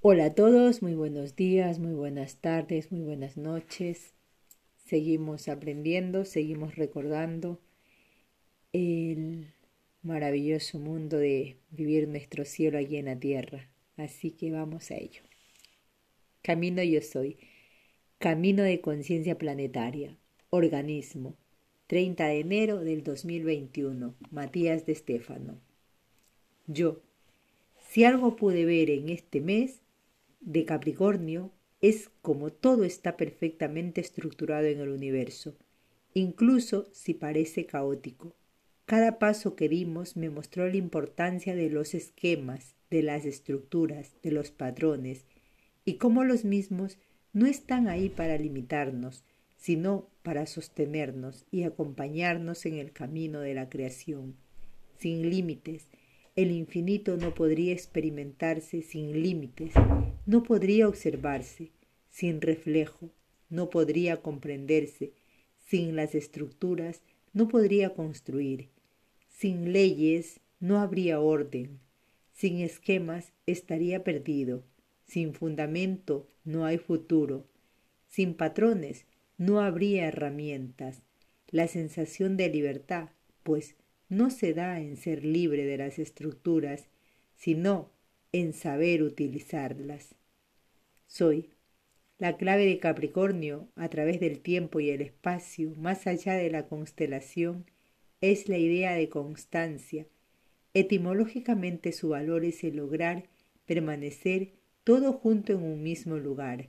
Hola a todos, muy buenos días, muy buenas tardes, muy buenas noches. Seguimos aprendiendo, seguimos recordando el maravilloso mundo de vivir nuestro cielo allí en la tierra. Así que vamos a ello. Camino yo soy. Camino de conciencia planetaria. Organismo. 30 de enero del 2021. Matías de Estéfano. Yo. Si algo pude ver en este mes, de Capricornio es como todo está perfectamente estructurado en el universo, incluso si parece caótico. Cada paso que dimos me mostró la importancia de los esquemas, de las estructuras, de los patrones, y cómo los mismos no están ahí para limitarnos, sino para sostenernos y acompañarnos en el camino de la creación. Sin límites, el infinito no podría experimentarse sin límites, no podría observarse sin reflejo, no podría comprenderse sin las estructuras, no podría construir. Sin leyes no habría orden, sin esquemas estaría perdido, sin fundamento no hay futuro, sin patrones no habría herramientas. La sensación de libertad, pues, no se da en ser libre de las estructuras, sino en saber utilizarlas. Soy la clave de Capricornio a través del tiempo y el espacio, más allá de la constelación, es la idea de constancia. Etimológicamente su valor es el lograr permanecer todo junto en un mismo lugar.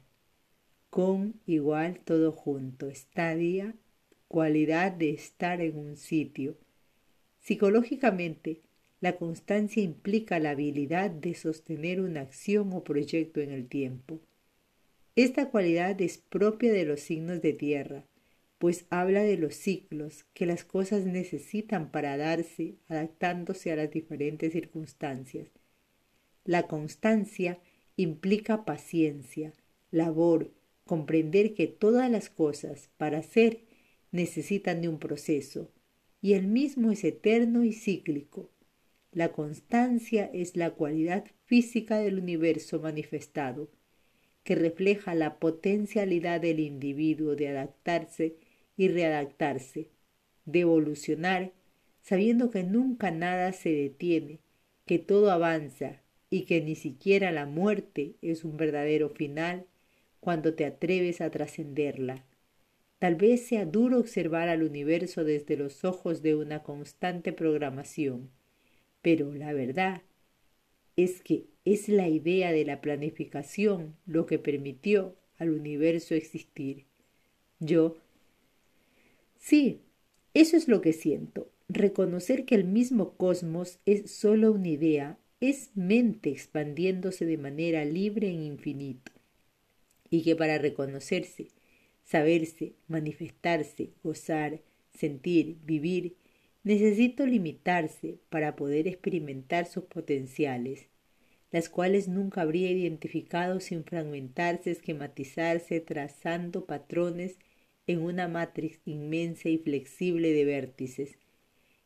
Con igual todo junto, estadia, cualidad de estar en un sitio. Psicológicamente, la constancia implica la habilidad de sostener una acción o proyecto en el tiempo. Esta cualidad es propia de los signos de tierra, pues habla de los ciclos que las cosas necesitan para darse, adaptándose a las diferentes circunstancias. La constancia implica paciencia, labor, comprender que todas las cosas para ser necesitan de un proceso, y el mismo es eterno y cíclico. La constancia es la cualidad física del universo manifestado, que refleja la potencialidad del individuo de adaptarse y readaptarse, de evolucionar, sabiendo que nunca nada se detiene, que todo avanza y que ni siquiera la muerte es un verdadero final cuando te atreves a trascenderla. Tal vez sea duro observar al universo desde los ojos de una constante programación, pero la verdad es que es la idea de la planificación lo que permitió al universo existir. Yo, sí, eso es lo que siento, reconocer que el mismo cosmos es solo una idea, es mente expandiéndose de manera libre en infinito, y que para reconocerse saberse, manifestarse, gozar, sentir, vivir, necesito limitarse para poder experimentar sus potenciales, las cuales nunca habría identificado sin fragmentarse, esquematizarse, trazando patrones en una matriz inmensa y flexible de vértices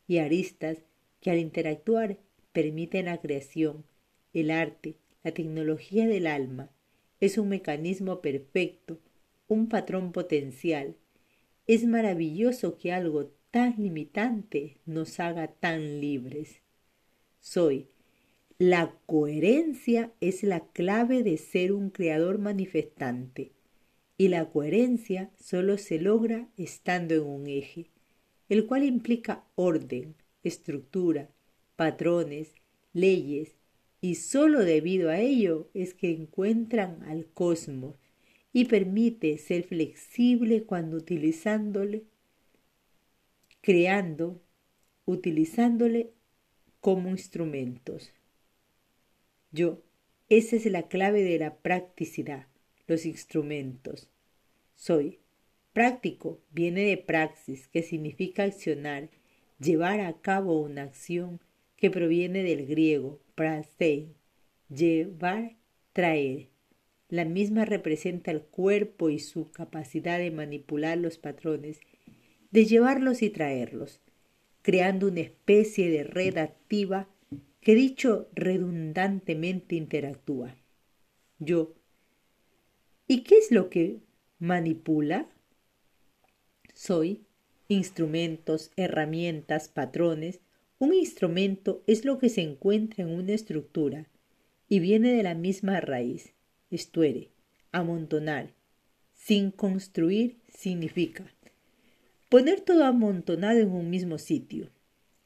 y aristas que al interactuar permiten la creación, el arte, la tecnología del alma. Es un mecanismo perfecto un patrón potencial. Es maravilloso que algo tan limitante nos haga tan libres. Soy. La coherencia es la clave de ser un creador manifestante, y la coherencia solo se logra estando en un eje, el cual implica orden, estructura, patrones, leyes, y solo debido a ello es que encuentran al cosmos, y permite ser flexible cuando utilizándole, creando, utilizándole como instrumentos. Yo, esa es la clave de la practicidad, los instrumentos. Soy práctico, viene de praxis, que significa accionar, llevar a cabo una acción que proviene del griego prastein, llevar, traer. La misma representa el cuerpo y su capacidad de manipular los patrones, de llevarlos y traerlos, creando una especie de red activa que dicho redundantemente interactúa. Yo. ¿Y qué es lo que manipula? Soy instrumentos, herramientas, patrones. Un instrumento es lo que se encuentra en una estructura y viene de la misma raíz, estuere, amontonar. Sin construir significa poner todo amontonado en un mismo sitio.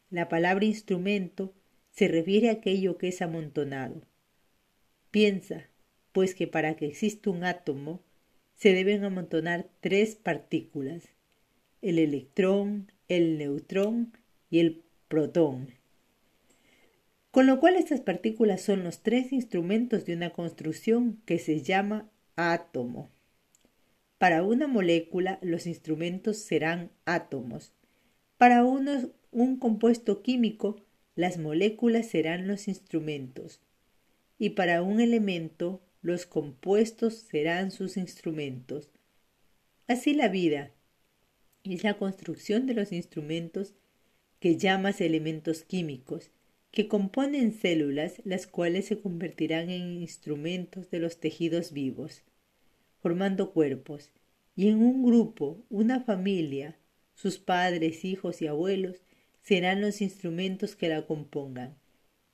La palabra instrumento se refiere a aquello que es amontonado. Piensa, pues que para que exista un átomo se deben amontonar tres partículas, el electrón, el neutrón y el protón. Con lo cual estas partículas son los tres instrumentos de una construcción que se llama átomo. Para una molécula los instrumentos serán átomos. Para un compuesto químico las moléculas serán los instrumentos. Y para un elemento los compuestos serán sus instrumentos. Así la vida es la construcción de los instrumentos que llamas elementos químicos, que componen células las cuales se convertirán en instrumentos de los tejidos vivos, formando cuerpos, y en un grupo, una familia, sus padres, hijos y abuelos serán los instrumentos que la compongan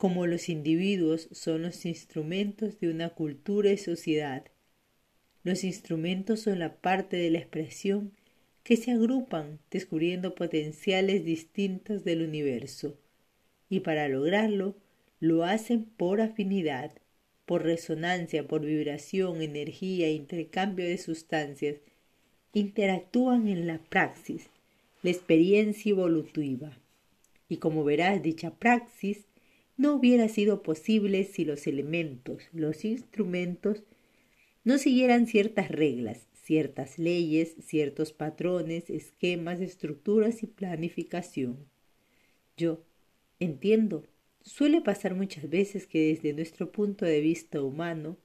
como los individuos son los instrumentos de una cultura y sociedad. Los instrumentos son la parte de la expresión que se agrupan descubriendo potenciales distintos del universo, y para lograrlo lo hacen por afinidad, por resonancia, por vibración, energía, intercambio de sustancias, interactúan en la praxis, la experiencia evolutiva. Y como verás, dicha praxis no hubiera sido posible si los elementos, los instrumentos, no siguieran ciertas reglas, ciertas leyes, ciertos patrones, esquemas, estructuras y planificación. Yo entiendo, suele pasar muchas veces que desde nuestro punto de vista humano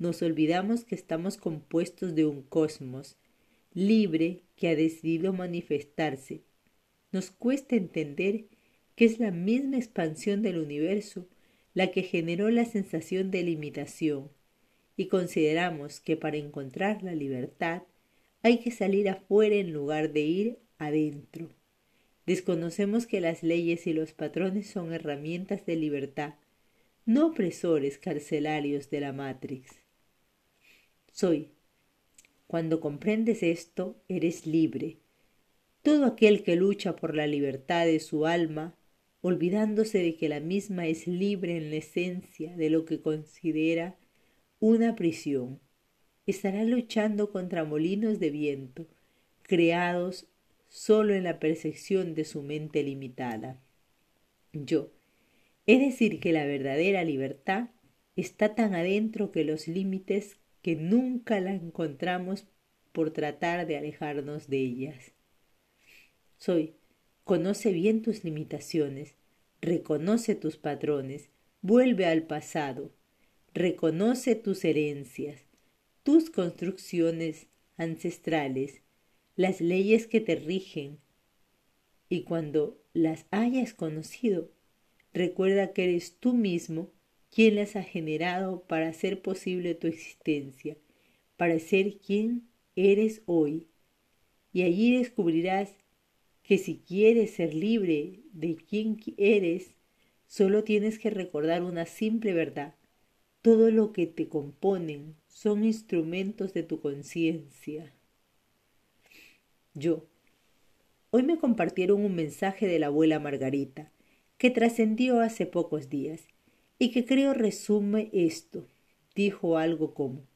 nos olvidamos que estamos compuestos de un cosmos libre que ha decidido manifestarse. Nos cuesta entender que es la misma expansión del universo la que generó la sensación de limitación, y consideramos que para encontrar la libertad hay que salir afuera en lugar de ir adentro. Desconocemos que las leyes y los patrones son herramientas de libertad, no opresores carcelarios de la Matrix. Soy. Cuando comprendes esto, eres libre. Todo aquel que lucha por la libertad de su alma olvidándose de que la misma es libre en la esencia de lo que considera una prisión. Estará luchando contra molinos de viento, creados solo en la percepción de su mente limitada. Yo, es decir, que la verdadera libertad está tan adentro que los límites que nunca la encontramos por tratar de alejarnos de ellas. Soy Conoce bien tus limitaciones, reconoce tus patrones, vuelve al pasado, reconoce tus herencias, tus construcciones ancestrales, las leyes que te rigen, y cuando las hayas conocido, recuerda que eres tú mismo quien las ha generado para hacer posible tu existencia, para ser quien eres hoy. Y allí descubrirás que si quieres ser libre de quien eres, solo tienes que recordar una simple verdad. Todo lo que te componen son instrumentos de tu conciencia. Yo. Hoy me compartieron un mensaje de la abuela Margarita, que trascendió hace pocos días, y que creo resume esto. Dijo algo como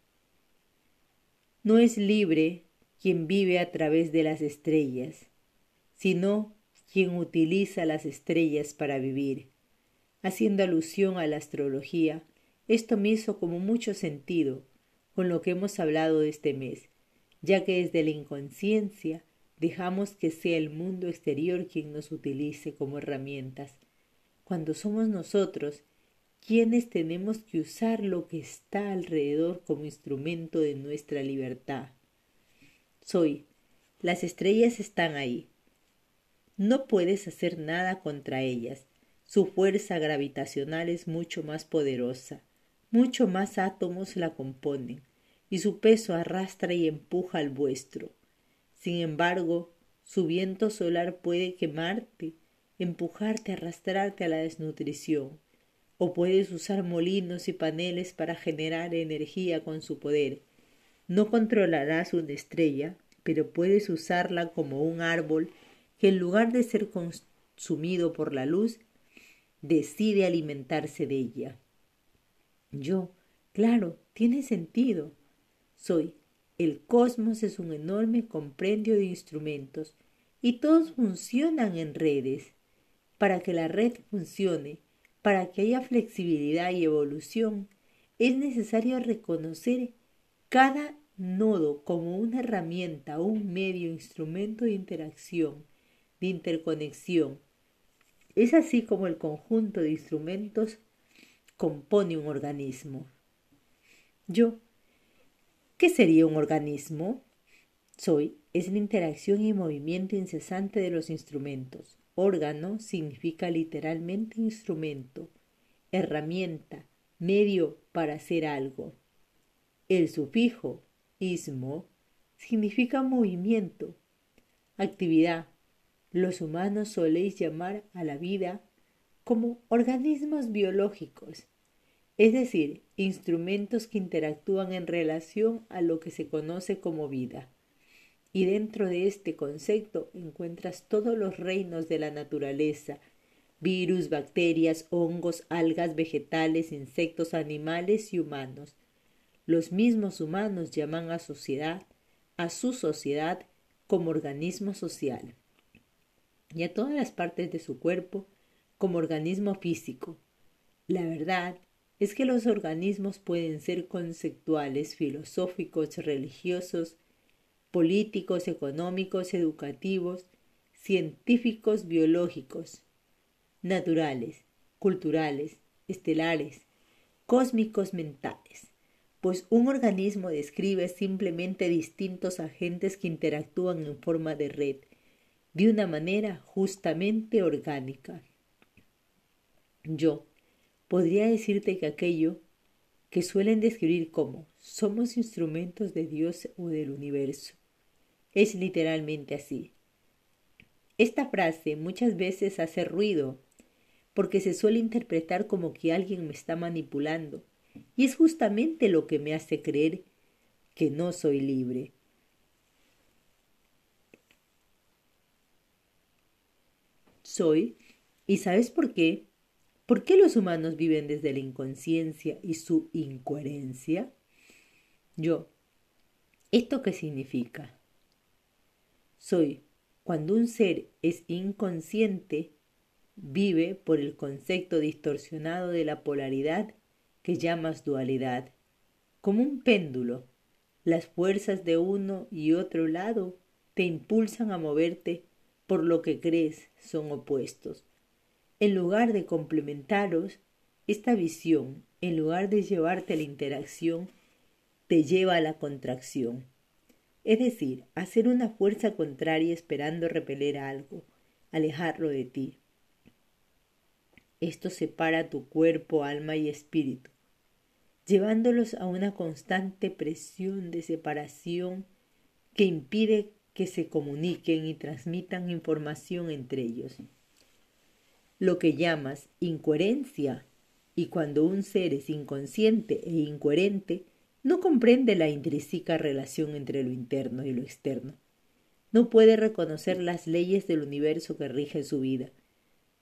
No es libre quien vive a través de las estrellas, sino quien utiliza las estrellas para vivir. Haciendo alusión a la astrología, esto me hizo como mucho sentido con lo que hemos hablado este mes, ya que desde la inconsciencia dejamos que sea el mundo exterior quien nos utilice como herramientas, cuando somos nosotros quienes tenemos que usar lo que está alrededor como instrumento de nuestra libertad. Soy, las estrellas están ahí, no puedes hacer nada contra ellas. Su fuerza gravitacional es mucho más poderosa. mucho más átomos la componen, y su peso arrastra y empuja al vuestro. Sin embargo, su viento solar puede quemarte, empujarte, arrastrarte a la desnutrición, o puedes usar molinos y paneles para generar energía con su poder. No controlarás una estrella, pero puedes usarla como un árbol que en lugar de ser consumido por la luz, decide alimentarse de ella. Yo, claro, tiene sentido. Soy. El cosmos es un enorme comprendio de instrumentos y todos funcionan en redes. Para que la red funcione, para que haya flexibilidad y evolución, es necesario reconocer cada nodo como una herramienta, un medio, instrumento de interacción, interconexión. Es así como el conjunto de instrumentos compone un organismo. Yo, ¿qué sería un organismo? Soy es la interacción y movimiento incesante de los instrumentos. Órgano significa literalmente instrumento, herramienta, medio para hacer algo. El sufijo ismo significa movimiento, actividad. Los humanos soléis llamar a la vida como organismos biológicos, es decir, instrumentos que interactúan en relación a lo que se conoce como vida. Y dentro de este concepto encuentras todos los reinos de la naturaleza, virus, bacterias, hongos, algas, vegetales, insectos, animales y humanos. Los mismos humanos llaman a sociedad, a su sociedad, como organismo social. Y a todas las partes de su cuerpo como organismo físico. La verdad es que los organismos pueden ser conceptuales, filosóficos, religiosos, políticos, económicos, educativos, científicos, biológicos, naturales, culturales, estelares, cósmicos, mentales, pues un organismo describe simplemente distintos agentes que interactúan en forma de red, de una manera justamente orgánica. Yo podría decirte que aquello que suelen describir como somos instrumentos de Dios o del universo es literalmente así. Esta frase muchas veces hace ruido porque se suele interpretar como que alguien me está manipulando y es justamente lo que me hace creer que no soy libre. Soy, ¿y sabes por qué? ¿Por qué los humanos viven desde la inconsciencia y su incoherencia? Yo, ¿esto qué significa? Soy, cuando un ser es inconsciente, vive por el concepto distorsionado de la polaridad que llamas dualidad, como un péndulo. Las fuerzas de uno y otro lado te impulsan a moverte por lo que crees son opuestos. En lugar de complementaros, esta visión, en lugar de llevarte a la interacción, te lleva a la contracción. Es decir, hacer una fuerza contraria esperando repeler algo, alejarlo de ti. Esto separa tu cuerpo, alma y espíritu, llevándolos a una constante presión de separación que impide que se comuniquen y transmitan información entre ellos lo que llamas incoherencia, y cuando un ser es inconsciente e incoherente, no comprende la intrínseca relación entre lo interno y lo externo. No puede reconocer las leyes del universo que rigen su vida.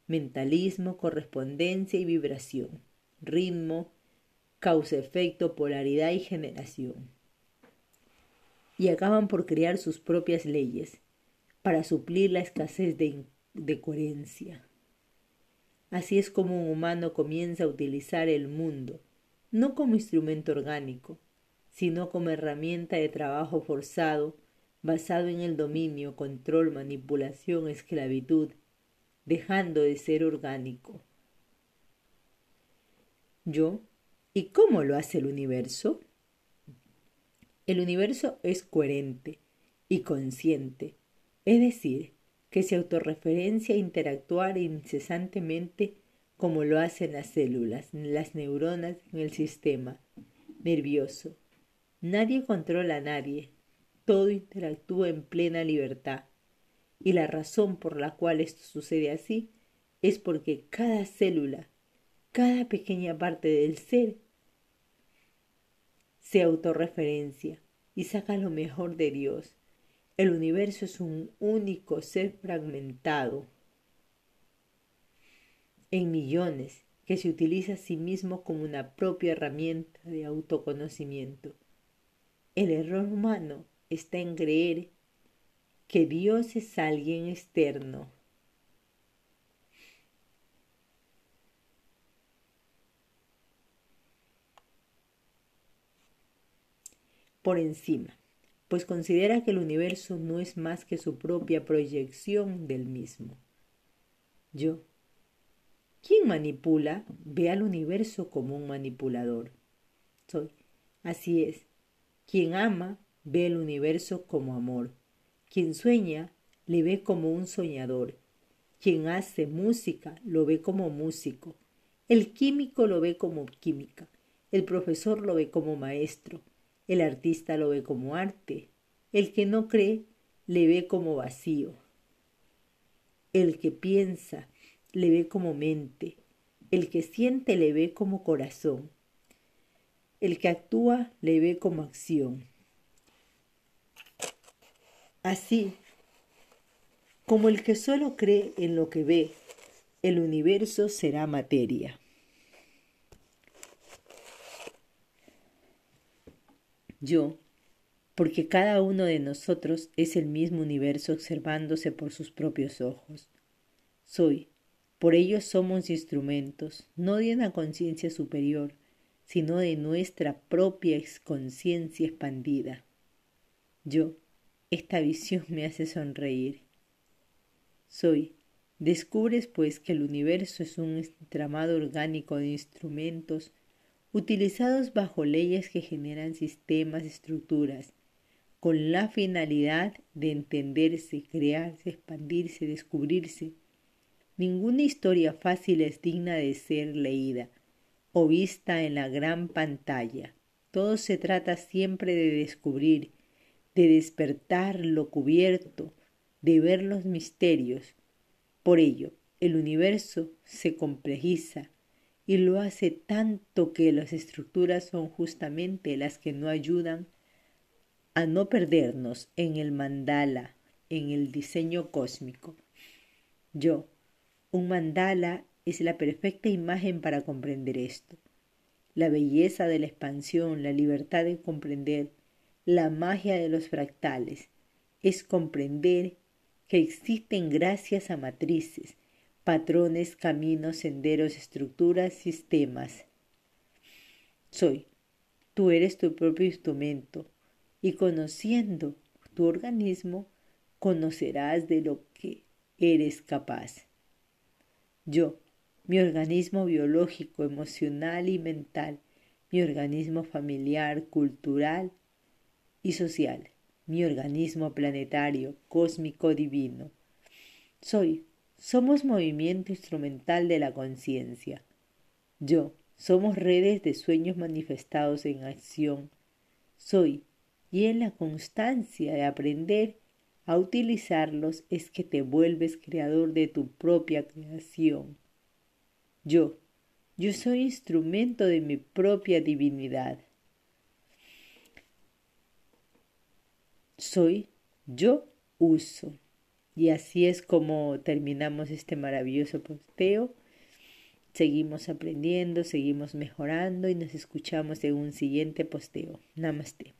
Mentalismo, correspondencia y vibración, ritmo, causa-efecto, polaridad y generación. Y acaban por crear sus propias leyes para suplir la escasez de, de coherencia. Así es como un humano comienza a utilizar el mundo, no como instrumento orgánico, sino como herramienta de trabajo forzado, basado en el dominio, control, manipulación, esclavitud, dejando de ser orgánico. Yo, ¿y cómo lo hace el universo? El universo es coherente y consciente, es decir, que se autorreferencia a interactuar incesantemente como lo hacen las células, las neuronas en el sistema nervioso. Nadie controla a nadie, todo interactúa en plena libertad. Y la razón por la cual esto sucede así es porque cada célula, cada pequeña parte del ser, se autorreferencia y saca lo mejor de Dios. El universo es un único ser fragmentado en millones que se utiliza a sí mismo como una propia herramienta de autoconocimiento. El error humano está en creer que Dios es alguien externo. Por encima, pues considera que el universo no es más que su propia proyección del mismo. Yo, quien manipula, ve al universo como un manipulador. Soy. Así es. Quien ama, ve el universo como amor. Quien sueña, le ve como un soñador. Quien hace música, lo ve como músico. El químico lo ve como química. El profesor lo ve como maestro. El artista lo ve como arte. El que no cree, le ve como vacío. El que piensa, le ve como mente. El que siente, le ve como corazón. El que actúa, le ve como acción. Así, como el que solo cree en lo que ve, el universo será materia. Yo, porque cada uno de nosotros es el mismo universo observándose por sus propios ojos. Soy, por ello somos instrumentos, no de una conciencia superior, sino de nuestra propia conciencia expandida. Yo, esta visión me hace sonreír. Soy. Descubres pues que el universo es un entramado orgánico de instrumentos utilizados bajo leyes que generan sistemas, estructuras, con la finalidad de entenderse, crearse, expandirse, descubrirse. Ninguna historia fácil es digna de ser leída o vista en la gran pantalla. Todo se trata siempre de descubrir, de despertar lo cubierto, de ver los misterios. Por ello, el universo se complejiza y lo hace tanto que las estructuras son justamente las que no ayudan a no perdernos en el mandala, en el diseño cósmico. Yo, un mandala es la perfecta imagen para comprender esto. La belleza de la expansión, la libertad de comprender, la magia de los fractales es comprender que existen gracias a matrices, patrones, caminos, senderos, estructuras, sistemas. Soy. Tú eres tu propio instrumento y conociendo tu organismo conocerás de lo que eres capaz. Yo, mi organismo biológico, emocional y mental, mi organismo familiar, cultural, y social, mi organismo planetario, cósmico, divino. Soy, somos movimiento instrumental de la conciencia. Yo, somos redes de sueños manifestados en acción. Soy, y en la constancia de aprender a utilizarlos es que te vuelves creador de tu propia creación. Yo, yo soy instrumento de mi propia divinidad. soy, yo uso. Y así es como terminamos este maravilloso posteo. Seguimos aprendiendo, seguimos mejorando y nos escuchamos en un siguiente posteo. Namaste.